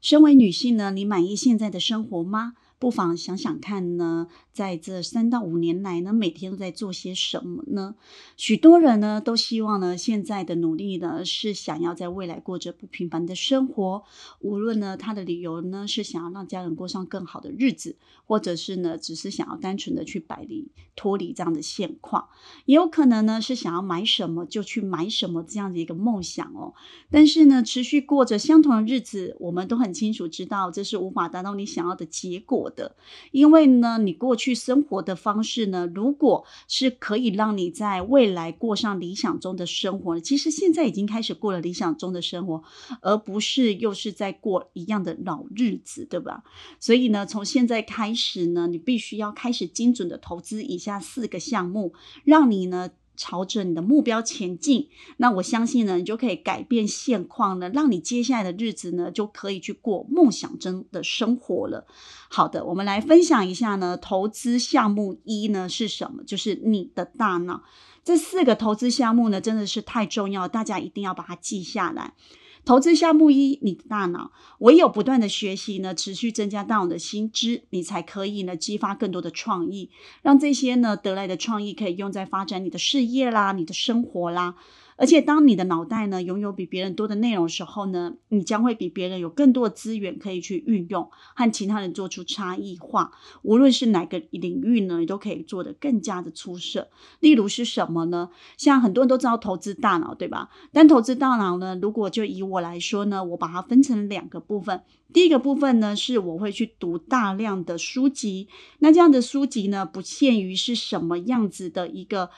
身为女性呢，你满意现在的生活吗？不妨想想看呢，在这三到五年来呢，每天都在做些什么呢？许多人呢都希望呢，现在的努力呢是想要在未来过着不平凡的生活。无论呢他的理由呢是想要让家人过上更好的日子，或者是呢只是想要单纯的去摆离脱离这样的现况，也有可能呢是想要买什么就去买什么这样的一个梦想哦。但是呢，持续过着相同的日子，我们都很清楚知道这是无法达到你想要的结果。的，因为呢，你过去生活的方式呢，如果是可以让你在未来过上理想中的生活，其实现在已经开始过了理想中的生活，而不是又是在过一样的老日子，对吧？所以呢，从现在开始呢，你必须要开始精准的投资以下四个项目，让你呢。朝着你的目标前进，那我相信呢，你就可以改变现况呢，让你接下来的日子呢，就可以去过梦想中的生活了。好的，我们来分享一下呢，投资项目一呢是什么？就是你的大脑。这四个投资项目呢，真的是太重要，大家一定要把它记下来。投资项目一，你的大脑唯有不断的学习呢，持续增加大脑的心知，你才可以呢激发更多的创意，让这些呢得来的创意可以用在发展你的事业啦，你的生活啦。而且，当你的脑袋呢拥有比别人多的内容时候呢，你将会比别人有更多的资源可以去运用，和其他人做出差异化。无论是哪个领域呢，你都可以做得更加的出色。例如是什么呢？像很多人都知道投资大脑，对吧？但投资大脑呢，如果就以我来说呢，我把它分成两个部分。第一个部分呢，是我会去读大量的书籍。那这样的书籍呢，不限于是什么样子的一个。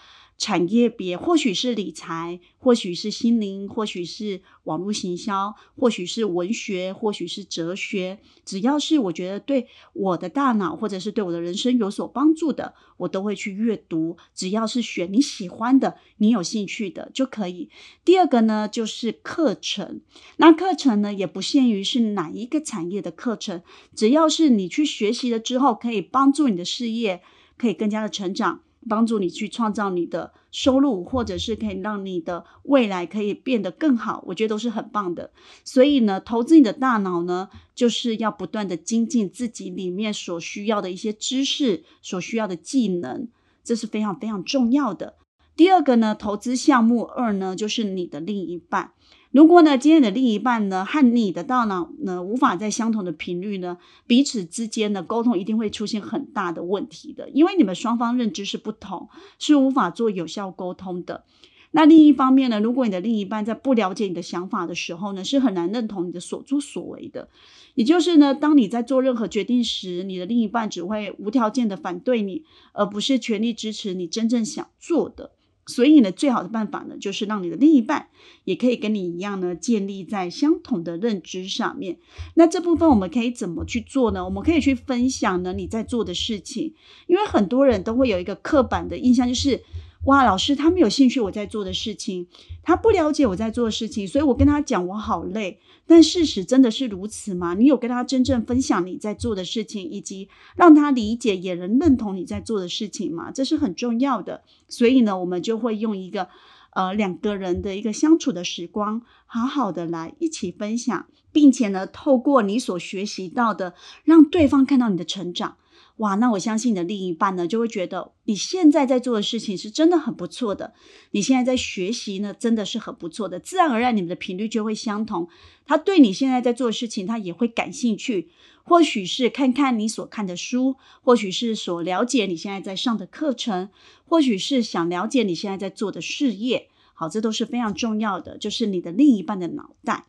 产业别或许是理财，或许是心灵，或许是网络行销，或许是文学，或许是哲学。只要是我觉得对我的大脑或者是对我的人生有所帮助的，我都会去阅读。只要是选你喜欢的、你有兴趣的就可以。第二个呢，就是课程。那课程呢，也不限于是哪一个产业的课程，只要是你去学习了之后，可以帮助你的事业可以更加的成长。帮助你去创造你的收入，或者是可以让你的未来可以变得更好，我觉得都是很棒的。所以呢，投资你的大脑呢，就是要不断的精进自己里面所需要的一些知识、所需要的技能，这是非常非常重要的。第二个呢，投资项目二呢，就是你的另一半。如果呢，今天的另一半呢和你的大脑呢无法在相同的频率呢，彼此之间的沟通一定会出现很大的问题的，因为你们双方认知是不同，是无法做有效沟通的。那另一方面呢，如果你的另一半在不了解你的想法的时候呢，是很难认同你的所作所为的。也就是呢，当你在做任何决定时，你的另一半只会无条件的反对你，而不是全力支持你真正想做的。所以呢，最好的办法呢，就是让你的另一半也可以跟你一样呢，建立在相同的认知上面。那这部分我们可以怎么去做呢？我们可以去分享呢你在做的事情，因为很多人都会有一个刻板的印象，就是。哇，老师他没有兴趣我在做的事情，他不了解我在做的事情，所以我跟他讲我好累。但事实真的是如此吗？你有跟他真正分享你在做的事情，以及让他理解也能认同你在做的事情吗？这是很重要的。所以呢，我们就会用一个呃两个人的一个相处的时光，好好的来一起分享，并且呢，透过你所学习到的，让对方看到你的成长。哇，那我相信你的另一半呢，就会觉得你现在在做的事情是真的很不错的。你现在在学习呢，真的是很不错的，自然而然你们的频率就会相同。他对你现在在做的事情，他也会感兴趣。或许是看看你所看的书，或许是所了解你现在在上的课程，或许是想了解你现在在做的事业。好，这都是非常重要的，就是你的另一半的脑袋。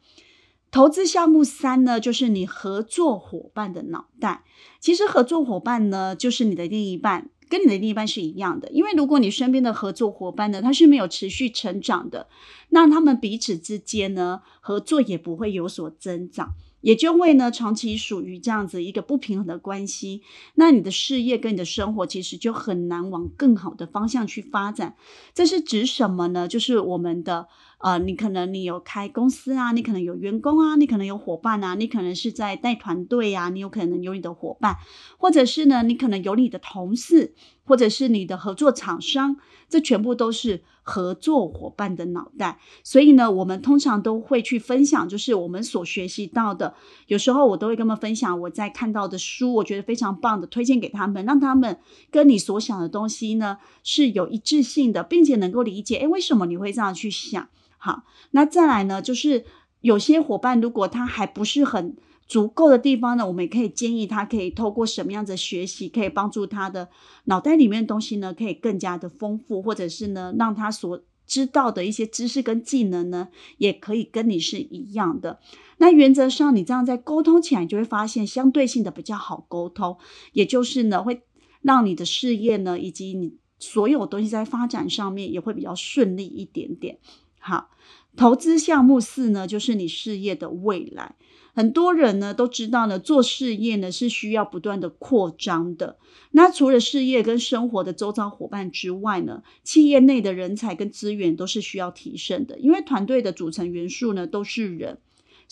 投资项目三呢，就是你合作伙伴的脑袋。其实合作伙伴呢，就是你的另一半。跟你的另一半是一样的。因为如果你身边的合作伙伴呢，他是没有持续成长的，那他们彼此之间呢，合作也不会有所增长。也就会呢，长期属于这样子一个不平衡的关系，那你的事业跟你的生活其实就很难往更好的方向去发展。这是指什么呢？就是我们的呃，你可能你有开公司啊，你可能有员工啊，你可能有伙伴啊，你可能是在带团队啊，你有可能有你的伙伴，或者是呢，你可能有你的同事，或者是你的合作厂商，这全部都是。合作伙伴的脑袋，所以呢，我们通常都会去分享，就是我们所学习到的。有时候我都会跟他们分享我在看到的书，我觉得非常棒的，推荐给他们，让他们跟你所想的东西呢是有一致性的，并且能够理解，诶，为什么你会这样去想？好，那再来呢，就是有些伙伴如果他还不是很。足够的地方呢，我们也可以建议他可以透过什么样的学习，可以帮助他的脑袋里面的东西呢，可以更加的丰富，或者是呢，让他所知道的一些知识跟技能呢，也可以跟你是一样的。那原则上，你这样在沟通起来，你就会发现相对性的比较好沟通，也就是呢，会让你的事业呢，以及你所有东西在发展上面也会比较顺利一点点。好，投资项目四呢，就是你事业的未来。很多人呢都知道呢，做事业呢是需要不断的扩张的。那除了事业跟生活的周遭伙伴之外呢，企业内的人才跟资源都是需要提升的。因为团队的组成元素呢都是人。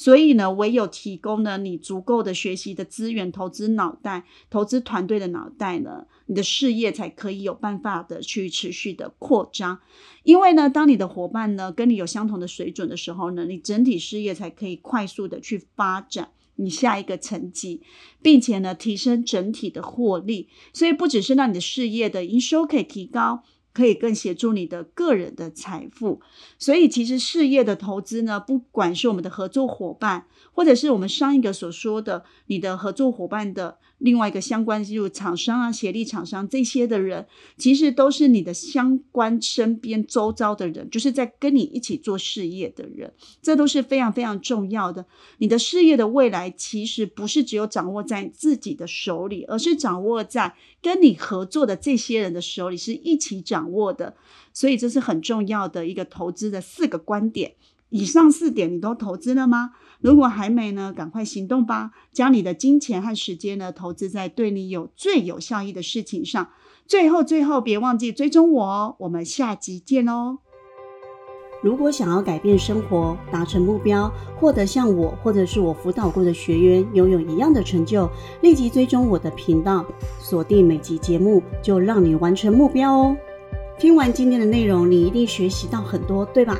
所以呢，唯有提供呢你足够的学习的资源，投资脑袋，投资团队的脑袋呢，你的事业才可以有办法的去持续的扩张。因为呢，当你的伙伴呢跟你有相同的水准的时候呢，你整体事业才可以快速的去发展你下一个层级，并且呢提升整体的获利。所以不只是让你的事业的营收可以提高。可以更协助你的个人的财富，所以其实事业的投资呢，不管是我们的合作伙伴，或者是我们上一个所说的你的合作伙伴的。另外一个相关，就厂商啊、协力厂商这些的人，其实都是你的相关身边周遭的人，就是在跟你一起做事业的人，这都是非常非常重要的。你的事业的未来，其实不是只有掌握在自己的手里，而是掌握在跟你合作的这些人的手里，是一起掌握的。所以这是很重要的一个投资的四个观点。以上四点你都投资了吗？如果还没呢，赶快行动吧！将你的金钱和时间呢，投资在对你有最有效益的事情上。最后，最后别忘记追踪我哦！我们下集见哦！如果想要改变生活、达成目标、获得像我或者是我辅导过的学员拥有一样的成就，立即追踪我的频道，锁定每集节目，就让你完成目标哦！听完今天的内容，你一定学习到很多，对吧？